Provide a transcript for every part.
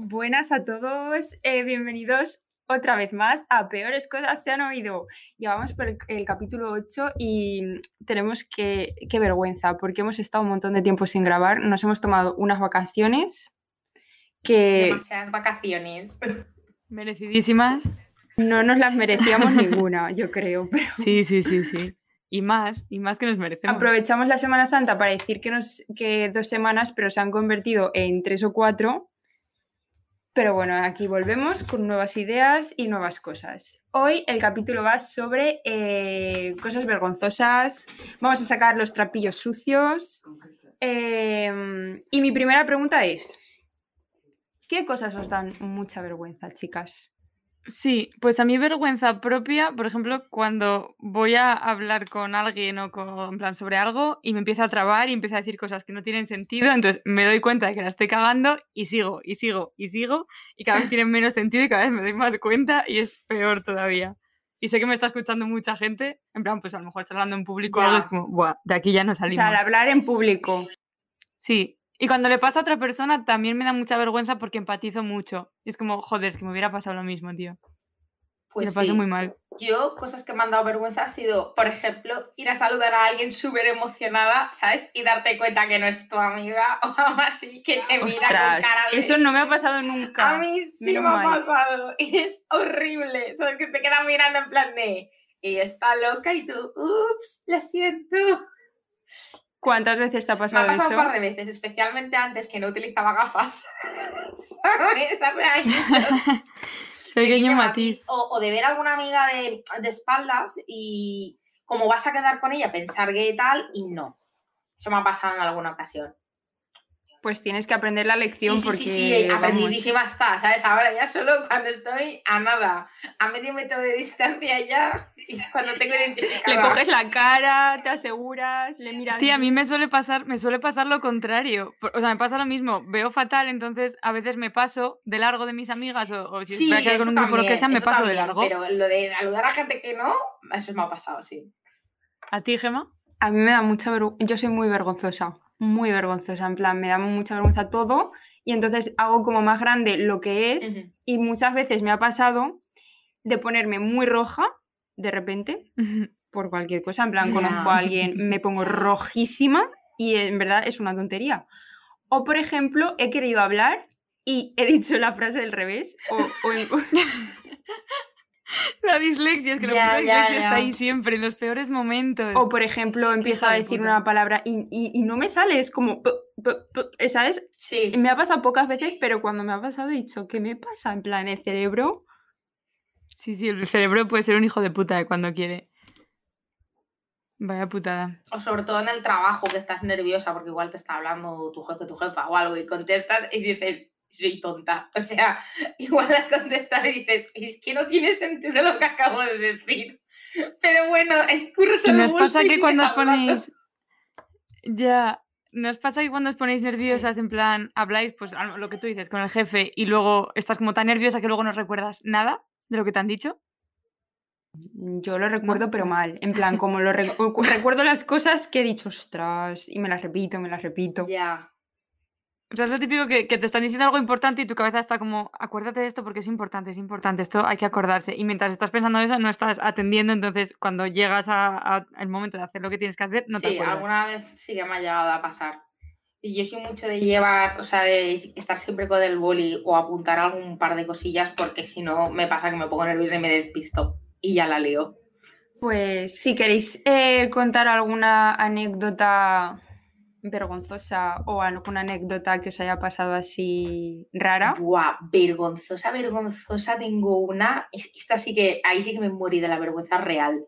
Buenas a todos, eh, bienvenidos otra vez más a Peores Cosas se han oído. Llevamos por el, el capítulo 8 y tenemos que, qué vergüenza, porque hemos estado un montón de tiempo sin grabar, nos hemos tomado unas vacaciones que Demasiadas vacaciones. Merecidísimas. no nos las merecíamos ninguna, yo creo, pero Sí, sí, sí, sí. Y más, y más que nos merecemos. aprovechamos la Semana Santa para decir que, nos, que dos semanas, pero se han convertido en tres o cuatro. Pero bueno, aquí volvemos con nuevas ideas y nuevas cosas. Hoy el capítulo va sobre eh, cosas vergonzosas. Vamos a sacar los trapillos sucios. Eh, y mi primera pregunta es: ¿qué cosas os dan mucha vergüenza, chicas? Sí, pues a mí vergüenza propia, por ejemplo, cuando voy a hablar con alguien o con, en plan sobre algo y me empiezo a trabar y empiezo a decir cosas que no tienen sentido, entonces me doy cuenta de que la estoy cagando y sigo, y sigo, y sigo, y cada vez tienen menos sentido y cada vez me doy más cuenta y es peor todavía. Y sé que me está escuchando mucha gente, en plan, pues a lo mejor estás hablando en público o algo, Ya. es como, Buah, de aquí ya no O salimos. sea, al hablar en público. Sí. Y cuando le pasa a otra persona también me da mucha vergüenza porque empatizo mucho. Y es como, joder, es que me hubiera pasado lo mismo, tío. Pues paso sí. muy mal. Yo, cosas que me han dado vergüenza ha sido, por ejemplo, ir a saludar a alguien súper emocionada, ¿sabes? Y darte cuenta que no es tu amiga o algo así, que te mira con Ostras, cara de... eso no me ha pasado nunca. A mí sí me ha pasado y es horrible. ¿Sabes? Que te quedan mirando en plan de... Y está loca y tú, ups, lo siento. ¿Cuántas veces te ha Me ha pasado pasado eso? un par de veces, especialmente antes que no utilizaba gafas. Pequeño matiz. O, o de ver a alguna amiga de, de espaldas y como vas a quedar con ella, pensar que tal y no. Eso me ha pasado en alguna ocasión. Pues tienes que aprender la Sí, lección sí, porque sí, sí, aprendidísima está, ¿sabes? Ahora ya solo cuando estoy a nada, a medio metro de distancia ya, y cuando tengo identificada. le coges la cara, te aseguras, le miras. Tía, a mí me suele pasar, me suele pasar lo contrario. O sea, me pasa lo mismo. Veo fatal, entonces a veces me paso de largo de mis amigas o, o si Sí, voy a quedar con un grupo lo que sea, me paso de también, largo. Pero lo de saludar a gente que no, eso me ha pasado, sí. ¿A ti, Gema? A mí me da mucha vergüenza. Yo soy muy vergonzosa, muy vergonzosa. En plan, me da mucha vergüenza todo y entonces hago como más grande lo que es. Y muchas veces me ha pasado de ponerme muy roja de repente por cualquier cosa. En plan, conozco a alguien, me pongo rojísima y en verdad es una tontería. O, por ejemplo, he querido hablar y he dicho la frase del revés. O, o La dislexia, es que la Ya, ya, dislexia está ahí siempre, en los peores momentos. o, por ejemplo, empiezo hija a de decir una palabra y, y- y no me sale. Es como... pu- pu- ¿Sabes? Sí. Me ha pasado pocas veces, pero cuando me ha pasado he dicho, ¿qué me pasa? En plan, el cerebro... Sí, sí, el cerebro puede ser un hijo de puta de cuando quiere. Vaya putada. O sobre todo en el trabajo, que estás nerviosa porque igual te está hablando tu jefe, tu jefa o algo y contestas y dices, soy tonta. O sea, igual has contestado y dices, es que no tiene sentido lo que acabo de decir. Pero bueno, escurso ¿Y el nos pasa que cuando os ponéis... Ya... ¿Nos pasa que cuando os ponéis nerviosas, en plan, habláis, pues lo que tú dices, con el jefe y luego estás como tan nerviosa que luego no recuerdas nada de lo que te han dicho? Yo lo recuerdo, pero mal. En plan, como lo re- cu- recuerdo las cosas que he dicho, ostras, y me las repito, me las repito. Ya. O sea, es lo típico que, que te están diciendo algo importante y tu cabeza está como, acuérdate de esto porque es importante, es importante, esto hay que acordarse. Y mientras estás pensando eso, no estás atendiendo, entonces cuando llegas a- a- al momento de hacer lo que tienes que hacer, no te sí, acuerdas. alguna vez sí que me ha llegado a pasar. Y yo soy mucho de llevar, o sea, de estar siempre con el boli o apuntar algún par de cosillas porque si no me pasa que me pongo nerviosa y me despisto y ya la leo. Pues si queréis eh, contar alguna anécdota vergonzosa o alguna anécdota que os haya pasado así rara. Buah, vergonzosa, vergonzosa, tengo una. es- Esta sí que, ahí sí que me morí de la vergüenza real.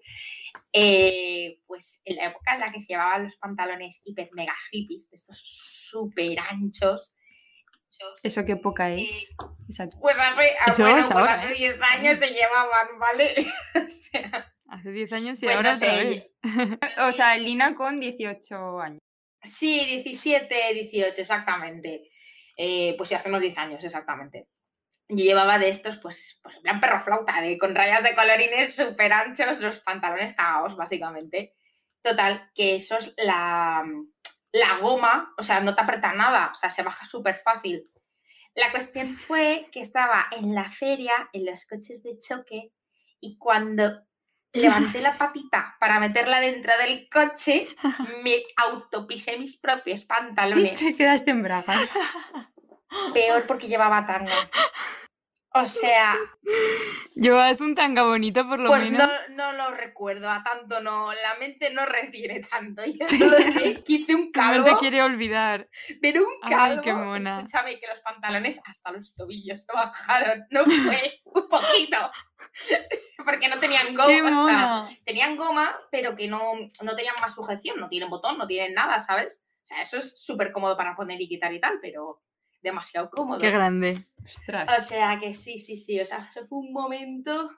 Eh, pues en la época en la que se llevaban los pantalones hiper mega hippies, de estos súper anchos. Eso qué época es. Esa- Pues hace, ah, Eso bueno, es pues hace ¿eh? 10 años se llevaban, ¿vale? o sea, Hace 10 años y pues ahora no sé. O sea, Lina con 18 años. Sí, 17, 18, exactamente. Eh, pues sí, hace unos 10 años, exactamente. Yo llevaba de estos, pues, pues en plan perro flauta, de, con rayas de colorines súper anchos, los pantalones cagados, básicamente. Total, que eso es la, la goma, o sea, no te aprieta nada, o sea, se baja súper fácil. La cuestión fue que estaba en la feria, en los coches de choque, y cuando levanté la patita para meterla dentro del coche, me autopisé mis propios Y pantalones. te quedaste en bragas. Peor porque llevaba tanga. O sea, Llevas un tanga bonito por lo pues menos. no, no lo recuerdo, a tanto no, la mente no retiene tanto. Yo solo sé que hice un No calvo, te quiere olvidar. pero un Ay, calvo. qué mona. Escúchame que los pantalones hasta los tobillos se bajaron, no fue un poquito. Porque no tenían goma, ¡Qué o sea, tenían goma, pero que no, no tenían más sujeción, no tienen botón, no tienen nada, ¿sabes? O sea, eso es súper cómodo para poner y quitar y tal, pero demasiado cómodo. ¡Qué grande! O Ostras. sea que sí, sí, sí, o sea, eso fue un momento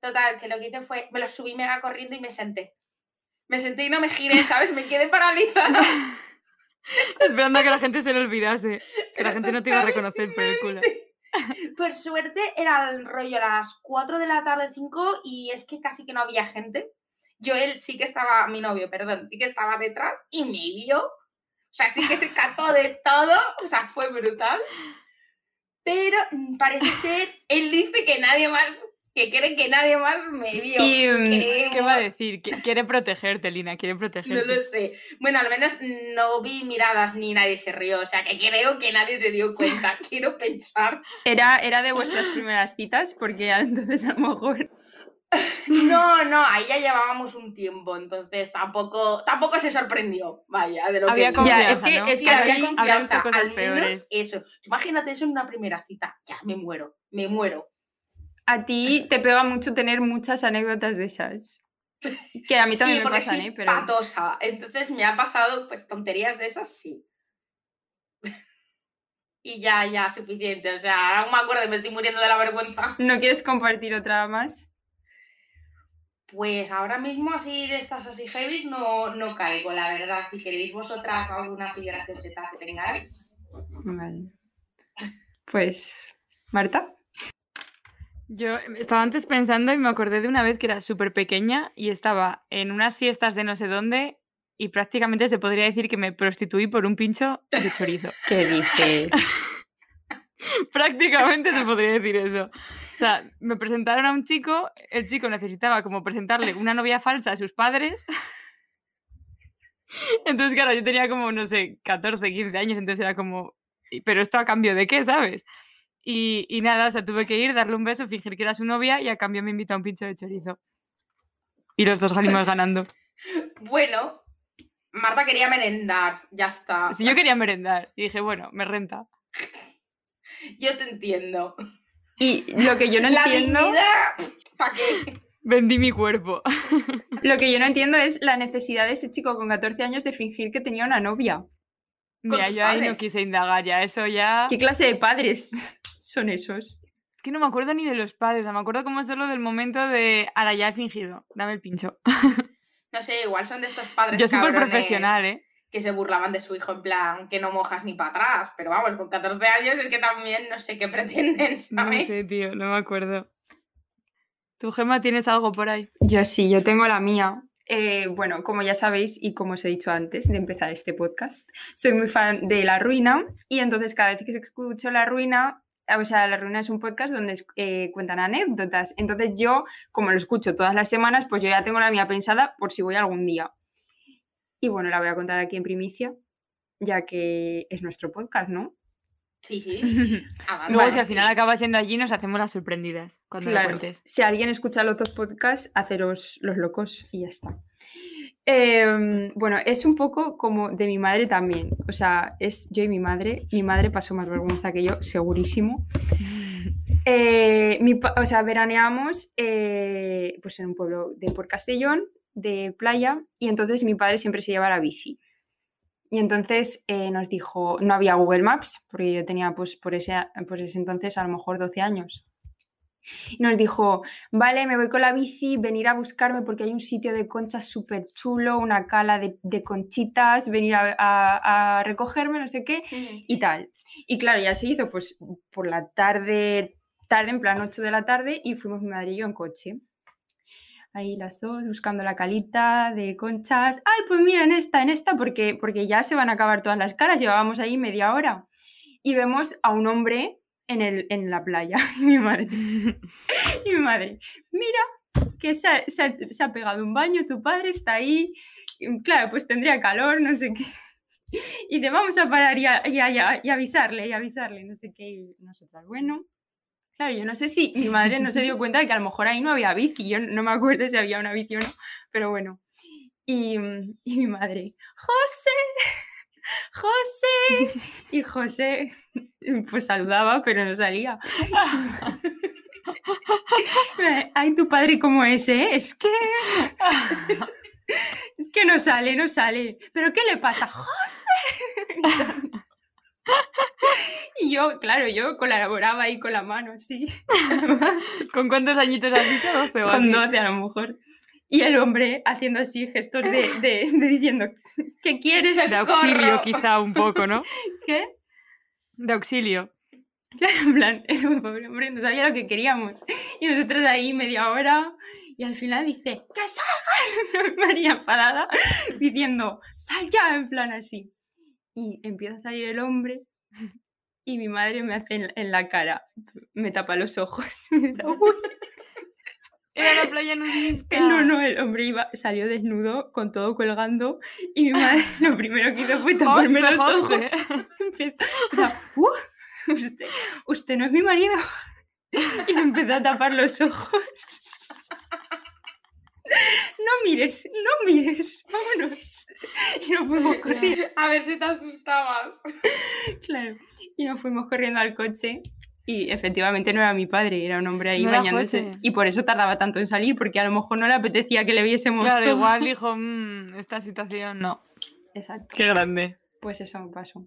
total, que lo que hice fue, me lo subí mega corriendo y me senté. Me senté y no me giré, ¿sabes? Me quedé paralizada. Esperando a que la gente se lo olvidase. Que la gente no te iba a reconocer por el culo. Por suerte era el rollo a las 4 de la tarde, 5, y es que casi que no había gente. Yo, él sí que estaba, mi novio, perdón, sí que estaba detrás y me vio. O sea, sí que se cató de todo. O sea, fue brutal. Pero mm, parece ser, él dice que nadie más, que cree que nadie más me vio. Y, mm, ¿Qué va a decir? Quiere protegerte, Lina, quiere No protegerte. lo sé. Bueno, al menos no vi miradas ni nadie se rió. O sea, que creo que nadie se dio cuenta. Quiero pensar. Era, era de vuestras primeras citas, porque entonces a lo mejor. No, no, ahí ya llevábamos un tiempo, entonces tampoco, tampoco se sorprendió, vaya, de lo Había que. Ya, es confianza, que- ¿no? es Sí, que había confianza, cosas al menos peores. eso. Imagínate eso en una primera cita. Ya, me muero, me muero. A ti te pega mucho tener muchas anécdotas de esas. Que a mí también sí, me pasan, soy ¿eh? Pero. patosa. Entonces me ha pasado, pues, tonterías de esas, sí. y ya, ya, suficiente. O sea, aún me acuerdo me estoy muriendo de la vergüenza. ¿No quieres compartir otra más? Pues ahora mismo así de estas así heavy no, no caigo, la verdad. Si queréis vosotras alguna así gracioseta que tengáis. Vale. Pues. Marta. Yo estaba antes pensando y me acordé de una vez que era súper pequeña y estaba en unas fiestas de no sé dónde y prácticamente se podría decir que me prostituí por un pincho de chorizo. ¿Qué dices? prácticamente se podría decir eso. O sea, me presentaron a un chico, el chico necesitaba como presentarle una novia falsa a sus padres. Entonces, claro, yo tenía como, no sé, 14, 15 años, entonces era como, "¿Y- pero esto a cambio de qué, ¿sabes? Y, y nada, o sea, tuve que ir, darle un beso, fingir que era su novia y a cambio me invitó a un pincho de chorizo. Y los dos salimos ganando. Bueno, Marta quería merendar, ya está. Si yo quería merendar y dije, bueno, me renta. Yo te entiendo. Y lo que yo no la entiendo. dignidad, ¿para qué? Vendí mi cuerpo. Lo que yo no entiendo es la necesidad de ese chico con 14 años de fingir que tenía una novia. Mira, yo ahí no quise indagar ya, eso ya... ¿Qué clase de padres son esos? Es que no me acuerdo ni de los padres, o sea, me acuerdo como solo del momento de, ahora ya he fingido, dame el pincho. No sé, igual son de estos padres Yo súper cabrones profesional, ¿eh? Que se burlaban de su hijo en plan que no mojas ni para atrás. Pero vamos, con 14 años es que también no sé qué pretenden, No ¿sabes? sé, tío, no me acuerdo. ¿Tu Gema tienes algo por ahí? Yo sí, yo tengo la mía. Eh, bueno, como ya sabéis y como os he dicho antes de empezar este podcast, soy muy fan de La Ruina y entonces cada vez que escucho La Ruina, o sea, La Ruina es un podcast donde eh, cuentan anécdotas. Entonces yo, como lo escucho todas las semanas, pues yo ya tengo la mía pensada por si voy algún día. Y bueno, la voy a contar aquí en primicia, ya que es nuestro podcast, ¿no? Sí, sí. Ah, Luego, vale. si al final acabas yendo allí, nos hacemos las sorprendidas cuando lo cuentes. si alguien escucha los dos podcasts, haceros los locos y ya está. Em, bueno, es un poco como de mi madre también. O sea, es yo y mi madre. Mi madre pasó más vergüenza que yo, segurísimo. Eh, mi o sea, veraneamos eh, pues en un pueblo de por Castellón, de playa, y entonces mi padre siempre se lleva la bici. Y entonces eh, nos dijo, no había Google Maps, porque yo tenía pues por ese, por ese entonces a lo mejor 12 años. Y nos dijo, vale, me voy con la bici, venir a buscarme porque hay un sitio de conchas súper chulo, una cala de, de conchitas, venir a, a- a recogerme, no sé qué, y tal. Y claro, ya se hizo pues por la tarde, tarde, en plan 8 de la tarde, y fuimos mi madre y yo en coche. Ahí las dos buscando la calita de conchas. Ay, pues mira, en esta, en esta, porque, porque ya se van a acabar todas las caras, llevábamos ahí media hora. y vemos a un hombre en, el, en la playa. Mi madre, y mi madre, mira, que se ha, se ha- se ha pegado un baño, tu padre está ahí. Y, Claro, pues tendría calor, no sé qué. Y te vamos a parar y, a- y a- y a- y avisarle, y avisarle, no sé qué. Y nosotras, bueno. Claro, yo no sé si mi madre no se dio cuenta de que a lo mejor ahí no había bici. Yo no me acuerdo si había una bici o no, pero bueno. Y, y mi madre, José, José. Y José, pues saludaba, pero no salía. Ay, tu padre como ese, ¿eh? es que... Es que no sale, no sale. ¿Pero qué le pasa? ¡José! Y yo, claro, yo colaboraba ahí con la mano, así. ¿Con cuántos añitos has dicho? 12 o Con así? 12 a lo mejor. Y el hombre haciendo así gestos de, de- de diciendo, ¿qué quieres? De auxilio, quizá un poco, ¿no? ¿Qué? De auxilio. Claro, en plan, el pobre hombre no sabía lo que queríamos. Y nosotros ahí media hora y al final dice, ¡que salgas! María enfadada, diciendo, ¡sal ya! En plan así. Y empieza a salir el hombre y mi madre me hace en, en la cara, me tapa los ojos. Era la playa nudista. No, no, el hombre iba, salió desnudo con todo colgando y mi madre lo primero que hizo fue taparme los ojos. "Uh, usted, usted no es mi marido. Y me empezó a tapar los ojos. No mires, no mires, vámonos. Y nos fuimos corriendo, A ver si te asustabas. claro. Y nos fuimos corriendo al coche. Y efectivamente no era mi padre, era un hombre ahí No bañándose. José. Y por eso tardaba tanto en salir, porque a lo mejor no le apetecía que le viésemos Claro, todo. igual dijo, "Mm, esta situación no. Exacto. Qué grande. Pues eso me pasó.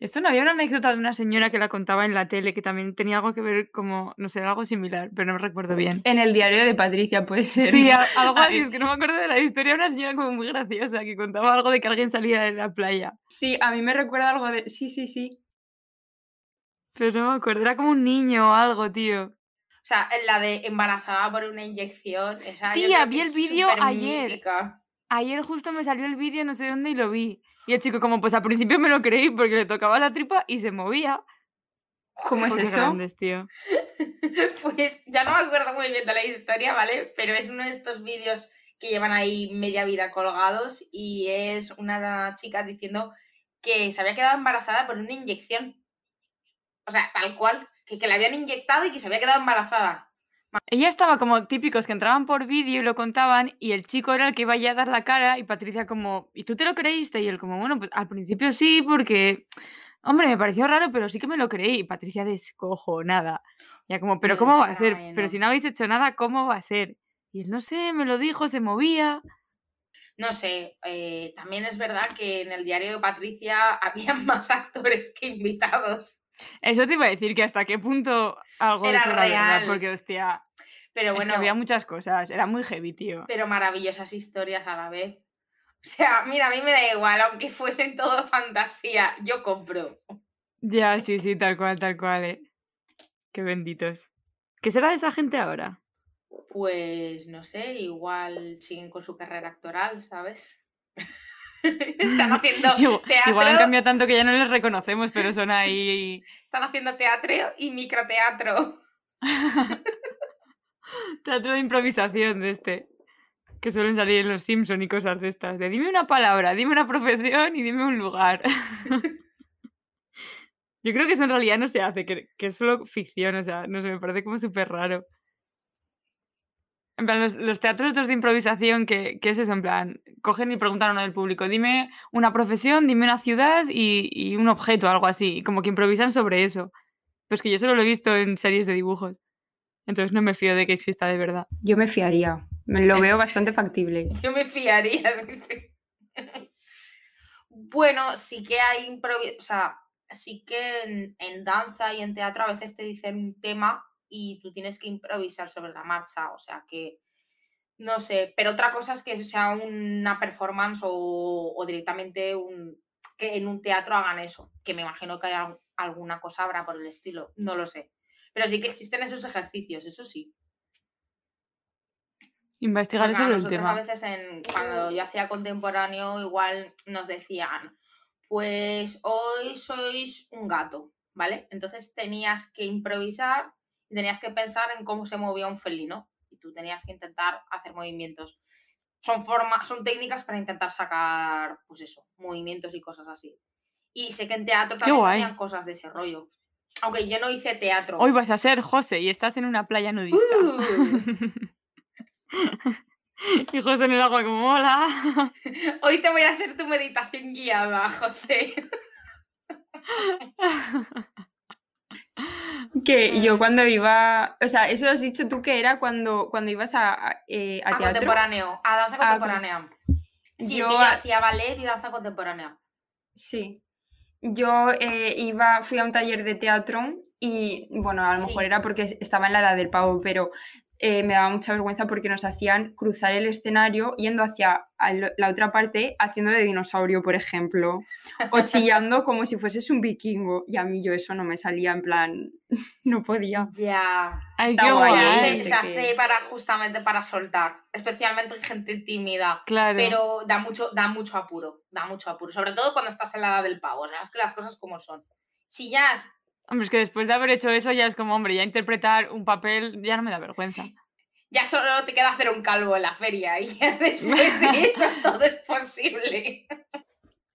Esto no había una anécdota de una señora que la contaba en la tele que también tenía algo que ver como, no sé, algo similar, pero no me recuerdo bien. En el diario de Patricia puede ser. Sí, algo así, es que no me acuerdo de la historia, una señora como muy graciosa que contaba algo de que alguien salía de la playa. Sí, a mí me recuerda algo de. Sí, sí, sí. Pero no me acuerdo, era como un niño o algo, tío. O sea, la de embarazada por una inyección. Esa Tía, vi el vídeo ayer. mítica. Ayer justo me salió el vídeo, no sé dónde, y lo vi. Y el chico como, pues al principio me lo creí porque le tocaba la tripa y se movía. ¿Cómo es eso? grandes, tío. Pues ya no me acuerdo muy bien de la historia, ¿vale? Pero es uno de estos vídeos que llevan ahí media vida colgados y es una chica diciendo que se había quedado embarazada por una inyección. O sea, tal cual, que, que la habían inyectado y que se había quedado embarazada. Ella estaba como típicos que entraban por vídeo y lo contaban y el chico era el que iba a dar la cara y Patricia como, ¿y tú te lo creíste? Y él como, bueno, pues al principio sí porque, hombre, me pareció raro, pero sí que me lo creí. Y Patricia descojonada. Ya como, pero ¿cómo va a ser? Pero si no habéis hecho nada, ¿cómo va a ser? Y él, no sé, me lo dijo, se movía. No sé, eh, también es verdad que en el diario de Patricia había más actores que invitados. Eso te iba a decir que hasta qué punto algo Era eso era verdad, real. porque hostia, Pero es bueno, que había muchas cosas, era muy heavy, tío. pero maravillosas historias a la vez. O sea, mira, a mí me da igual, aunque fuesen todo fantasía, yo compro. Ya, sí, sí, tal cual, tal cual, eh. Qué benditos. ¿Qué será de esa gente ahora? Pues no sé, igual siguen con su carrera actoral, ¿sabes? están haciendo Igual, teatro, igual han cambiado tanto que ya no les reconocemos, pero son ahí. están haciendo teatro y microteatro. Teatro de improvisación de este. Que suelen salir en los Simpson y cosas de estas. De dime una palabra, dime una profesión y dime un lugar. Yo creo que eso en realidad no se hace, que, que es solo ficción, o sea, no sé, me parece como súper raro. En plan, los, los teatros estos de improvisación, que, que es eso, en plan, cogen y preguntan a uno del público, dime una profesión, dime una ciudad y, y un objeto, algo así, y como que improvisan sobre eso. Pues que yo solo lo he visto en series de dibujos. Entonces no me fío de que exista de verdad. Yo me fiaría. Me lo veo bastante factible. Yo me fiaría. dice. bueno, sí que hay improvisación, o sea, sí que en, en danza y en teatro a veces te dicen un tema y tú tienes que improvisar sobre la marcha, o sea que no sé, pero otra cosa es que sea una performance o, o directamente un, que en un teatro hagan eso, que me imagino que hay al- alguna cosa habrá por el estilo, no lo sé. Pero sí que existen esos ejercicios, eso sí. A sobre el tema. a veces en, cuando yo hacía contemporáneo igual nos decían, pues hoy sois un gato, ¿vale? Entonces tenías que improvisar y tenías que pensar en cómo se movía un felino y tú tenías que intentar hacer movimientos. Son formas, son técnicas para intentar sacar, pues eso, movimientos y cosas así. Y sé que en teatro también hacían cosas de ese rollo. Aunque yo no hice teatro. Hoy vas a ser José y estás en una playa nudista. Uh, y José en el agua como hola. hoy te voy a hacer tu meditación guiada, José. Que yo Ay. cuando iba, o sea, eso has dicho tú que era cuando, cuando ibas a, a, eh, a A teatro. contemporáneo, a danza Ah, con- contemporánea. Sí, yo que yo hacía ballet y danza contemporánea. Sí. Yo eh, iba, fui a un taller de teatro y, bueno, a lo mejor era porque estaba en la edad del pavo, pero eh, me daba mucha vergüenza porque nos hacían cruzar el escenario yendo hacia la otra parte haciendo de dinosaurio, por ejemplo, o chillando como si fueses un vikingo. Y a mí yo eso no me salía, en plan, no podía. Ya. Ay, Está guay, se hace para justamente para soltar, especialmente en gente tímida. Claro. Pero da mucho, da mucho apuro, da mucho apuro. Sobre todo cuando estás en la edad del pavo. O sea, es que las cosas como son. Si ya has- Hombre, es que después de haber hecho eso ya es como, hombre, ya interpretar un papel ya no me da vergüenza. ya solo te queda hacer un calvo en la feria y ya después de eso todo es posible.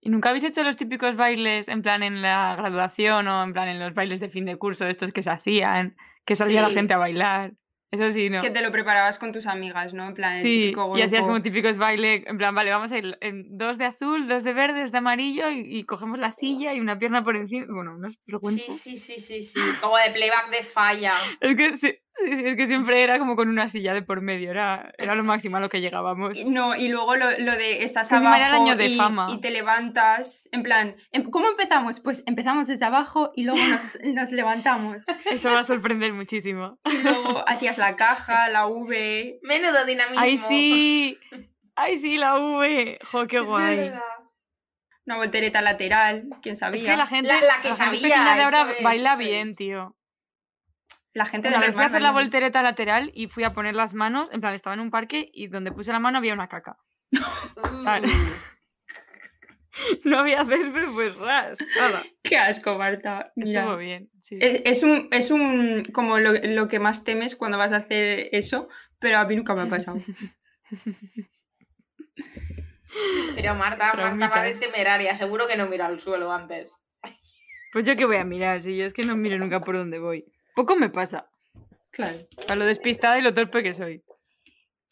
¿Y nunca habéis hecho los típicos bailes en plan en la graduación o en plan en los bailes de fin de curso, estos que se hacían, que salía la gente a bailar? Eso sí, ¿no? Que te lo preparabas con tus amigas, ¿no? En plan, el Sí, típico y hacías grupo. como típicos bailes, en plan, vale, vamos a ir en dos de azul, dos de verde, dos de amarillo y, y cogemos la silla y una pierna por encima. Bueno, no os lo cuento. Sí, sí, sí, sí, sí. Como de playback de falla. Es que sí, sí, sí, es que siempre era como con una silla de por medio, era, era lo máximo a lo que llegábamos. No, y luego lo, lo de estás Que el abajo año de y, fama. y te levantas, en plan, em- ¿cómo empezamos? Pues empezamos desde abajo y luego nos, nos levantamos. Eso va a sorprender muchísimo. Y luego hacías la caja, la V. Menudo dinamismo. ¡Ay, sí! ¡Ay, sí, la V! ¡Jo, qué guay! Una voltereta lateral, quién sabía. Es que la gente, La- la que gente sabía, pequeña de ahora eso es, baila eso bien, es. tío. La gente O sea, de me fui a hacer la voltereta lateral y fui a poner las manos, en plan, estaba en un parque y donde puse la mano había una caca. Uh, No había césped, pues ras, nada. Qué asco, Marta. Mira. Estuvo bien, sí. Es, es un, es un, como lo, lo que más temes cuando vas a hacer eso, pero a mí nunca me ha pasado. Pero Marta, Marta va de temeraria. Seguro que no mira al suelo antes. Pues yo qué voy a mirar, si yo es que no miro nunca por dónde voy. Poco me pasa, Claro. para lo despistada y lo torpe que soy.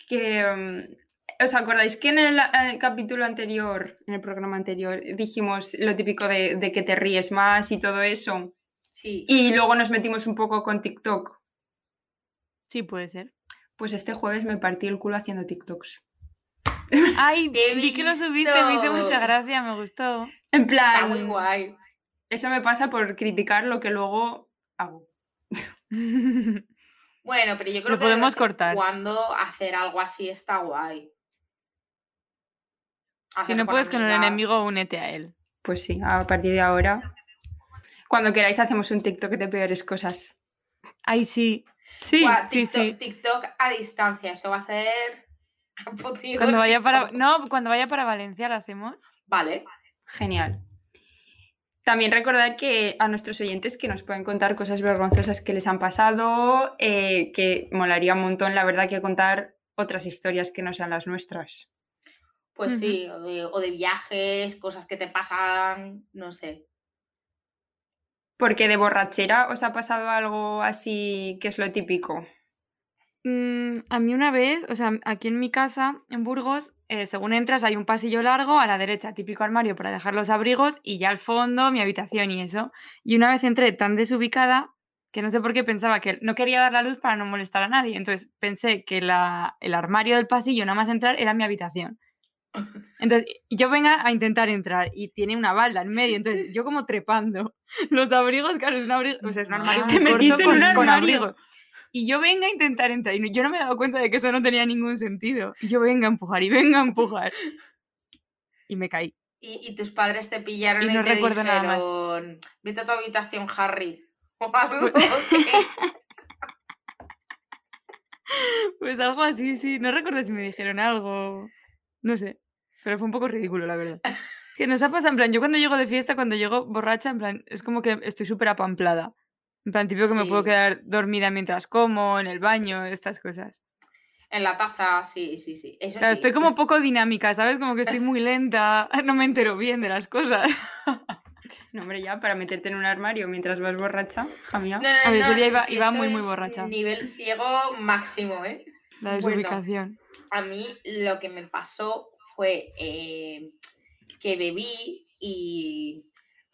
que mm, ¿os acordáis que en el, eh, capítulo anterior, en el programa anterior, dijimos lo típico de, de que te ríes más y todo eso? Sí. Y luego nos metimos un poco con TikTok. Sí, puede ser. Pues este jueves me partí el culo haciendo TikToks. Ay, vi que lo subiste, me hizo mucha gracia, me gustó. En Está plan, muy guay. eso me pasa por criticar lo que luego hago. Bueno, pero yo creo Lo que de podemos cortar. Cuando hacer algo así está guay. si no puedes con el enemigo, únete a él. Pues sí, a partir de ahora. Cuando queráis hacemos un TikTok de peores cosas. Ay, sí. Sí. Buah, sí, TikTok, sí. TikTok a distancia, eso va a ser. Cuando vaya para. No, cuando vaya para Valencia lo hacemos. Vale. Genial. También recordar que a nuestros oyentes que nos pueden contar cosas vergonzosas que les han pasado, eh, que molaría un montón, la verdad, que contar otras historias que no sean las nuestras. Pues sí, o de, o de viajes, cosas que te pasan, no sé. Porque de borrachera os ha pasado algo así que es lo típico. Mm, a mí una vez, o sea, aquí en mi casa, en Burgos, eh, según entras hay un pasillo largo, a la derecha típico armario para dejar los abrigos y ya al fondo mi habitación y eso. Y una vez entré tan desubicada que no sé por qué pensaba que no quería dar la luz para no molestar a nadie. Entonces pensé que la- el armario del pasillo, nada más entrar, era mi habitación. Entonces yo venga a intentar entrar y tiene una balda en medio, entonces yo como trepando. Los abrigos, claro, es un abrigo, o sea, es un armario Te metiste en con, armario. Y yo venga a intentar entrar. Y yo no me he dado cuenta de que eso no tenía ningún sentido. Y yo venga a empujar y venga a empujar. Y me caí. Y, y tus padres te pillaron Y y, no te recuerdo nada más. dijeron, vete a tu habitación, Harry. O algo Pues- Pues algo así, sí. No recuerdo si me dijeron algo. No sé. Pero fue un poco ridículo, la verdad. Que nos ha pasado, en plan, yo cuando llego de fiesta, cuando llego borracha, en plan, es como que estoy súper apamplada. En plan, típico que me puedo quedar dormida mientras como, en el baño, estas cosas. En la taza, sí, sí, sí. Eso Claro, sí. estoy como poco dinámica, ¿sabes? Como que estoy muy lenta, no me entero bien de las cosas. No, hombre, ya, para meterte en un armario mientras vas borracha, hija mía. No, no, A ver, ese no, día iba- muy, muy borracha. Nivel ciego máximo, ¿eh? La Bueno. desubicación. A mí lo que me pasó fue eh, que bebí y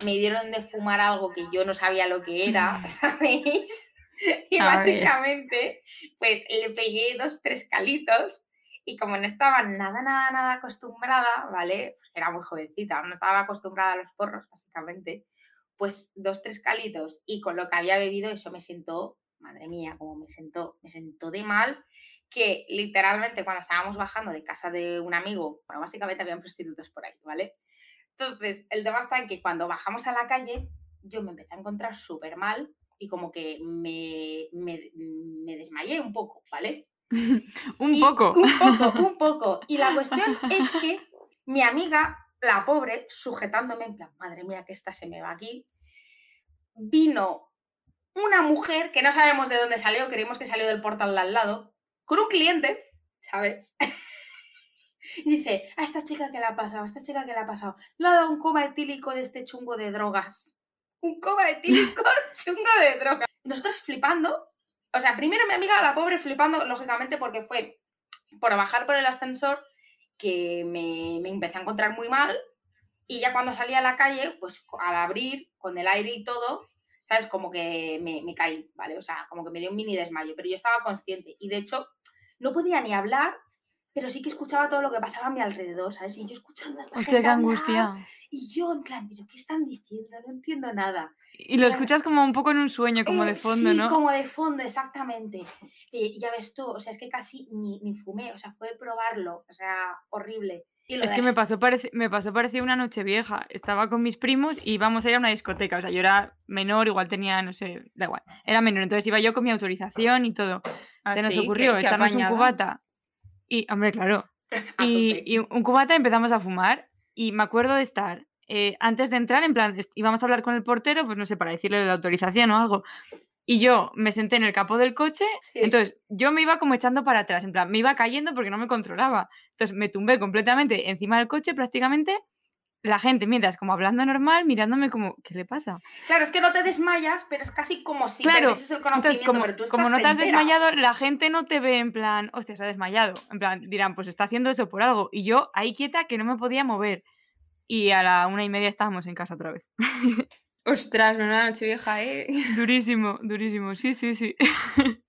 me dieron de fumar algo que yo no sabía lo que era, ¿sabéis? Y básicamente, pues le pegué dos, tres calitos y como no estaba nada, nada, nada acostumbrada, ¿vale? Pues era muy jovencita, no estaba acostumbrada a los porros, básicamente, pues dos, tres calitos y con lo que había bebido eso me sentó, madre mía, como me sentó, me sentó de mal que literalmente cuando estábamos bajando de casa de un amigo, bueno, básicamente habían prostitutas por ahí, ¿vale? Entonces, el tema está en que cuando bajamos a la calle, yo me empecé a encontrar súper mal y como que me, me, me desmayé un poco, ¿vale? Un Y- poco. Un poco, un poco. Y la cuestión es que mi amiga, la pobre, sujetándome en plan, madre mía, que esta se me va aquí, vino una mujer que no sabemos de dónde salió, creímos que salió del portal de al lado, con un cliente, ¿sabes? Y dice, a esta chica que le ha pasado, a esta chica que le ha pasado, le ha dado un coma etílico de este chungo de drogas. Un coma etílico chungo de drogas. Nosotros flipando, o sea, primero mi amiga, la pobre, flipando, lógicamente, porque fue por bajar por el ascensor que me, me empecé a encontrar muy mal y ya cuando salí a la calle, pues al abrir, con el aire y todo, ¿sabes? Como que me, me caí, ¿vale? O sea, como que me dio un mini desmayo, pero yo estaba consciente y de hecho no podía ni hablar, pero sí que escuchaba todo lo que pasaba a mi alrededor, ¿sabes? Y yo escuchando a esta Hostia, gente qué hablar, angustia. Y yo en plan, ¿pero qué están diciendo? No entiendo nada. Y lo escuchas como un poco en un sueño, como de Eh, fondo, sí, ¿no? como de fondo, exactamente. Eh, y ya ves tú, o sea, es que casi ni, ni fumé, o sea, fue probarlo, o sea, horrible. Es que me pasó, me pasó parecía una noche vieja. Estaba con mis primos y íbamos a ir a una discoteca. O sea, yo era menor, igual tenía, no sé, da igual. Era menor, entonces iba yo con mi autorización y todo. Se nos Así, ocurrió qué- qué echarnos un cubata. Y, hombre, claro. Y, y un cubata empezamos a fumar. Y me acuerdo de estar, eh, antes de entrar, en plan, íbamos a hablar con el portero, pues no sé, para decirle la autorización o algo. Y yo me senté en el capó del coche Sí. entonces, yo me iba como echando para atrás, en plan, me iba cayendo porque no me controlaba. Entonces, me tumbé completamente encima del coche prácticamente. La gente, mientras, como hablando normal, mirándome como, ¿qué le pasa? Claro, es que no te desmayas, pero es casi como si Claro, perdieses el conocimiento, Entonces, como, pero tú como estás, no te has desmayado, la gente no te ve en plan, hostia, se ha desmayado. En plan, dirán, pues está haciendo eso por algo. Y yo ahí quieta que no me podía mover. Y a la una y media estábamos en casa otra vez. Ostras, una noche vieja, ¿eh? Durísimo, durísimo. Sí, sí, sí.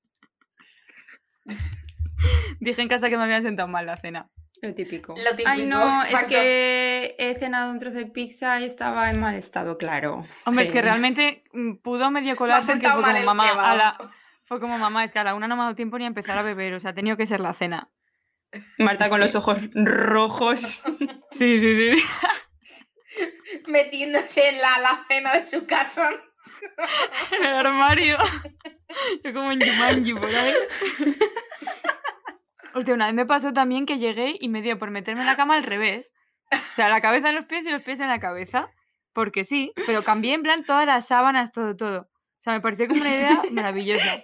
Dije en casa que me habían sentado mal la cena. Lo típico. Lo Ay, no, es que he cenado un trozo de pizza y estaba en mal estado, claro. Hombre, es que realmente mm, pudo medio Me ha colar porque fue como mamá, kebab. a la, fue como mamá, es que a la una no me ha dado tiempo ni a empezar a beber, o sea, ha tenido que ser la cena. Marta con los ojos rojos. Sí, sí, sí. Metiéndose en la alacena de su casa. En el armario. Yo como en Jumanji por ahí. Hostia, una vez me pasó también que llegué y me dio por meterme en la cama al revés. O sea, la cabeza en los pies y los pies en la cabeza. Porque sí, pero cambié en plan todas las sábanas, todo, todo. O sea, me pareció como una idea maravillosa.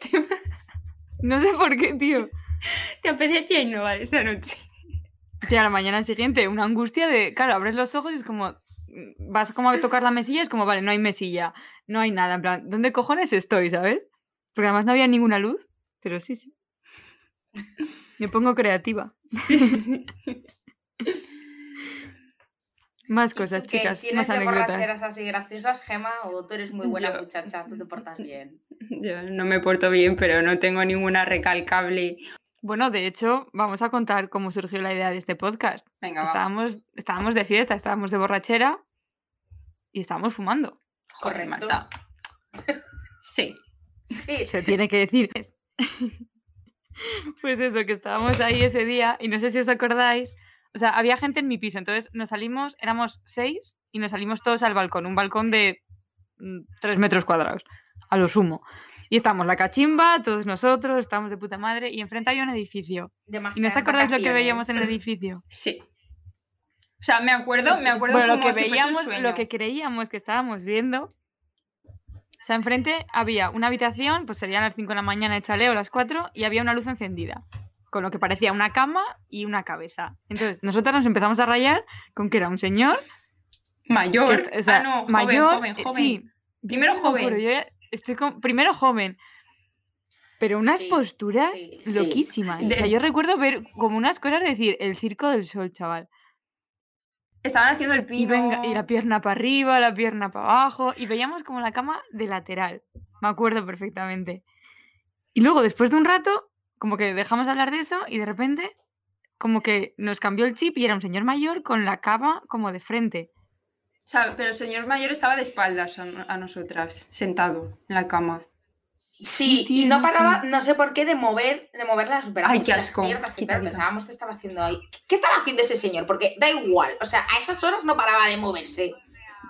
No sé por qué, tío. ¿Te apetecía innovar esta noche? Tía, a la mañana siguiente, una angustia de, claro, abres los ojos y es como, vas como a tocar la mesilla, es como, vale, no hay mesilla, no hay nada, en plan, ¿dónde cojones estoy, sabes? Porque además no había ninguna luz, pero sí, sí. Me pongo creativa. Más ¿Y cosas, chicas, ¿Tienes más de anécdotas. borracheras así graciosas, Gema? ¿O tú eres muy buena Yo- muchacha? ¿Tú te portas bien? Yo no me porto bien, pero no tengo ninguna recalcable. Bueno, de hecho, vamos a contar cómo surgió la idea de este podcast. Venga. Estábamos, estábamos de fiesta, estábamos de borrachera y estábamos fumando. Correcto. Marta. Sí. Sí. se tiene que decir. Pues eso, que estábamos ahí ese día y no sé si os acordáis. O sea, había gente en mi piso, entonces nos salimos, éramos seis y nos salimos todos al balcón, un balcón de mm, tres metros cuadrados, a lo sumo. Y estamos la cachimba, todos nosotros, estamos de puta madre y enfrente hay un edificio. ¿Y no os Demasiadas acordáis lo que veíamos en el edificio? Sí. O sea, me acuerdo, me acuerdo Bueno, lo como que si veíamos, lo que creíamos que estábamos viendo. O sea, enfrente había una habitación, pues serían las 5 de la mañana de chaleo, las 4, y había una luz encendida. Con lo que parecía una cama y una cabeza. Entonces, nosotras nos empezamos a rayar con que era un señor. Mayor. que o sea, ah, no, joven, mayor. joven, eh, joven. Sí. Primero me acuerdo, joven. yo estoy con- primero joven. Pero unas Sí, posturas sí, loquísimas. sí. O sea, yo recuerdo ver como unas cosas de decir el circo del sol, chaval. Estaban haciendo el Y, pino. venga, y la pierna para arriba, la pierna para abajo. Y veíamos como la cama de lateral. Me acuerdo perfectamente. Y luego, después de un rato, como que dejamos de hablar de eso y de repente, como que nos cambió el chip y era un señor mayor con la cama como de frente. O sea, pero el señor mayor estaba de espaldas a, a nosotras, sentado en la cama. Sí, y no sí. paraba, no sé por qué, de mover, de mover las brazos. Ay, qué las asco. piernas, que Quita, claro, quita. pensábamos que estaba haciendo ahí. ¿Qué- ¿Qué estaba haciendo ese señor? Porque da igual, o sea, a esas horas no paraba de moverse.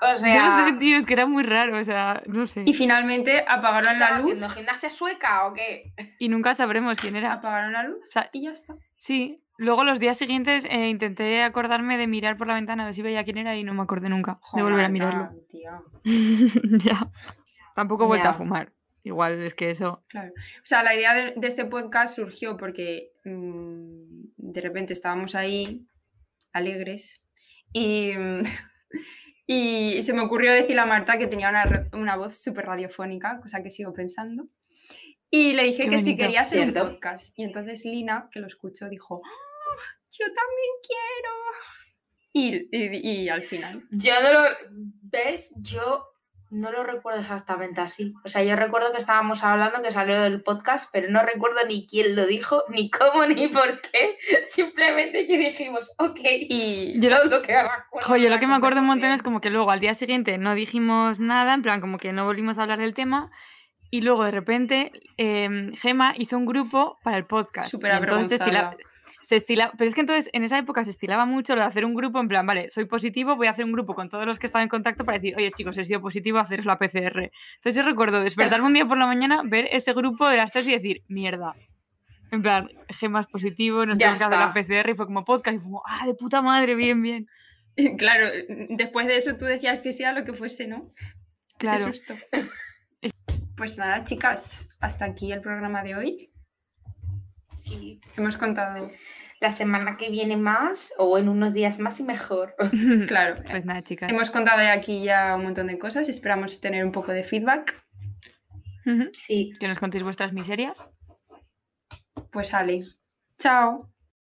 O sea, no sé, tío, es que era muy raro, o sea, no sé. Y finalmente ¿qué apagaron la luz. haciendo? ¿Gimnasia sueca o qué? Y nunca sabremos quién era. Apagaron la luz sea, y ya está. Sí. Luego los días siguientes eh, intenté acordarme de mirar por la ventana a ver si veía quién era y no me acordé nunca de volver a mirarlo. ya. Tampoco he vuelto a fumar. Igual es que eso. Claro. O sea, la idea de, de este podcast surgió porque mm, de repente estábamos ahí, alegres, y, mm, y se me ocurrió decirle a Marta que tenía una, una voz súper radiofónica, cosa que sigo pensando. Y le dije Qué que si quería hacer Cierto. un podcast. Y entonces Lina, que lo escuchó, dijo, "¡Ah, yo también quiero. Y, y- y al final. Yo no lo. ¿Ves? Yo no lo recuerdo exactamente así. O sea, yo recuerdo que estábamos hablando que salió del podcast, pero no recuerdo ni quién lo dijo, ni cómo, ni por qué. Simplemente que dijimos, ok. Y Yo todo lo que me acuerdo. Jo, yo lo que me acuerdo un montón es como que luego al día siguiente no dijimos nada, en plan como que no volvimos a hablar del tema. Y luego de repente em, Gema hizo un grupo para el podcast. Súper entonces se estila- pero es que entonces en esa época se estilaba mucho lo de hacer un grupo en plan, vale, soy positivo, voy a hacer un grupo con todos los que están en contacto para decir, oye chicos, he sido positivo, haceros la PCR. Entonces yo recuerdo despertarme un día por la mañana, ver ese grupo de las tres y decir, mierda. En plan, Gema es positivo, nos tenemos que hacer la. PCR y fue como podcast y fue como, ah, de puta madre, bien, bien. claro, después de eso tú decías que sea lo que fuese, ¿no? Claro. Ese susto. Pues nada, chicas, hasta aquí el programa de hoy. Sí. Hemos contado, La semana que viene más, o en unos días más y mejor. claro, Pues nada, chicas. hemos contado aquí ya un montón de cosas. Esperamos tener un poco de feedback. Sí. Que nos contéis vuestras miserias. Pues Ale, chao.